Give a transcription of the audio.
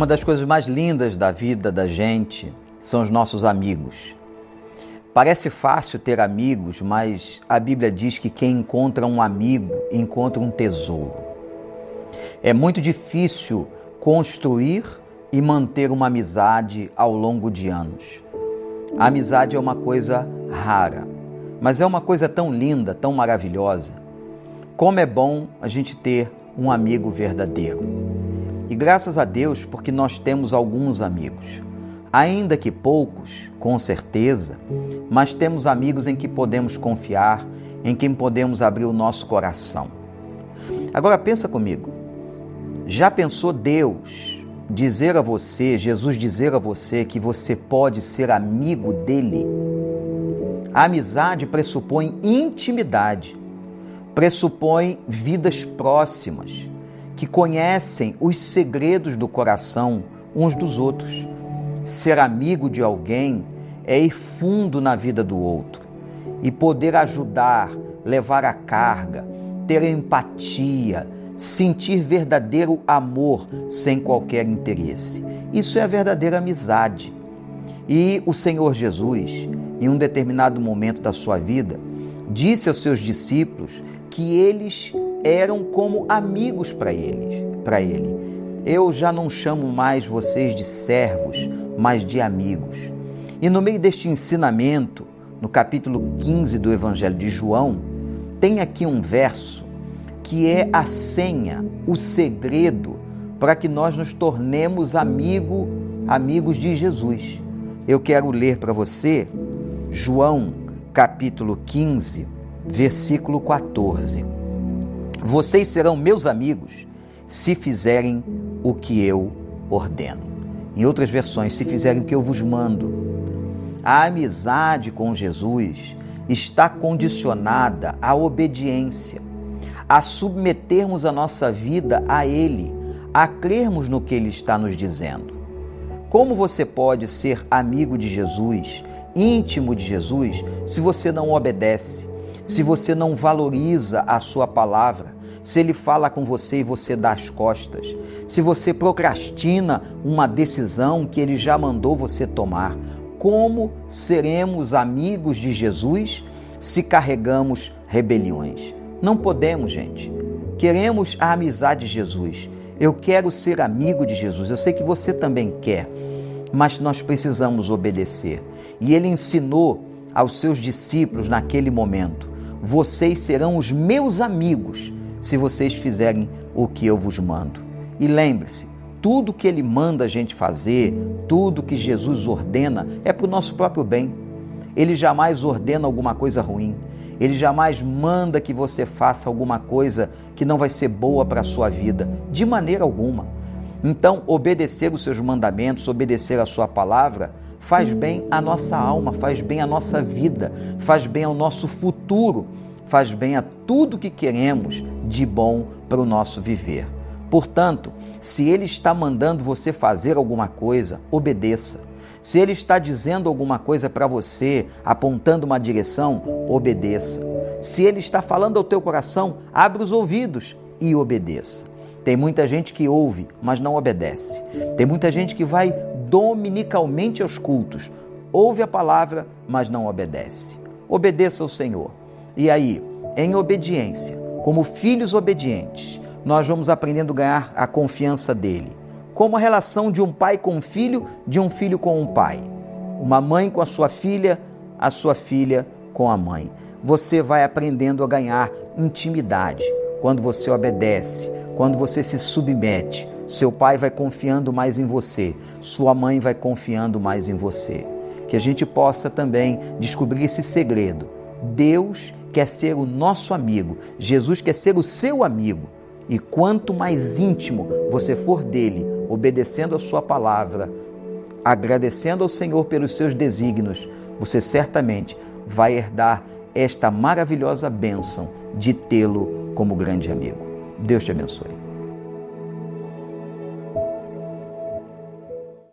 Uma das coisas mais lindas da vida da gente são os nossos amigos. Parece fácil ter amigos, mas a Bíblia diz que quem encontra um amigo encontra um tesouro. É muito difícil construir e manter uma amizade ao longo de anos. A amizade é uma coisa rara, mas é uma coisa tão linda, tão maravilhosa. Como é bom a gente ter um amigo verdadeiro. E graças a Deus, porque nós temos alguns amigos ainda que poucos, com certeza, mas temos amigos em que podemos confiar, em quem podemos abrir o nosso coração. Agora pensa comigo. Já pensou Deus dizer a você, Jesus dizer a você que você pode ser amigo dele? A amizade pressupõe intimidade, pressupõe vidas próximas, que conhecem os segredos do coração uns dos outros. Ser amigo de alguém é ir fundo na vida do outro e poder ajudar, levar a carga, ter empatia, sentir verdadeiro amor sem qualquer interesse. Isso é a verdadeira amizade. E o Senhor Jesus, em um determinado momento da sua vida, disse aos seus discípulos que eles eram como amigos para eles, para ele. Eu já não chamo mais vocês de servos, mas de amigos. E no meio deste ensinamento, no capítulo 15 do Evangelho de João, tem aqui um verso que é a senha, o segredo para que nós nos tornemos amigo, amigos de Jesus. Eu quero ler para você João, capítulo 15, versículo 14. Vocês serão meus amigos se fizerem o que eu ordeno. Em outras versões, se fizerem o que eu vos mando. A amizade com Jesus está condicionada à obediência, a submetermos a nossa vida a Ele, a crermos no que Ele está nos dizendo. Como você pode ser amigo de Jesus, íntimo de Jesus, se você não obedece, se você não valoriza a Sua palavra, se ele fala com você e você dá as costas, se você procrastina uma decisão que ele já mandou você tomar, como seremos amigos de Jesus se carregamos rebeliões? Não podemos, gente. Queremos a amizade de Jesus. Eu quero ser amigo de Jesus. Eu sei que você também quer, mas nós precisamos obedecer. E ele ensinou aos seus discípulos naquele momento: vocês serão os meus amigos se vocês fizerem o que eu vos mando. E lembre-se, tudo que ele manda a gente fazer, tudo que Jesus ordena, é para o nosso próprio bem. Ele jamais ordena alguma coisa ruim. Ele jamais manda que você faça alguma coisa que não vai ser boa para a sua vida, de maneira alguma. Então, obedecer os seus mandamentos, obedecer a sua palavra, faz bem à nossa alma, faz bem à nossa vida, faz bem ao nosso futuro faz bem a tudo que queremos de bom para o nosso viver. Portanto, se Ele está mandando você fazer alguma coisa, obedeça. Se Ele está dizendo alguma coisa para você, apontando uma direção, obedeça. Se Ele está falando ao teu coração, abra os ouvidos e obedeça. Tem muita gente que ouve, mas não obedece. Tem muita gente que vai dominicalmente aos cultos, ouve a palavra, mas não obedece. Obedeça ao Senhor. E aí, em obediência, como filhos obedientes, nós vamos aprendendo a ganhar a confiança dele. Como a relação de um pai com um filho, de um filho com um pai. Uma mãe com a sua filha, a sua filha com a mãe. Você vai aprendendo a ganhar intimidade quando você obedece, quando você se submete. Seu pai vai confiando mais em você, sua mãe vai confiando mais em você. Que a gente possa também descobrir esse segredo. Deus quer ser o nosso amigo, Jesus quer ser o seu amigo. E quanto mais íntimo você for dele, obedecendo a sua palavra, agradecendo ao Senhor pelos seus desígnios, você certamente vai herdar esta maravilhosa bênção de tê-lo como grande amigo. Deus te abençoe.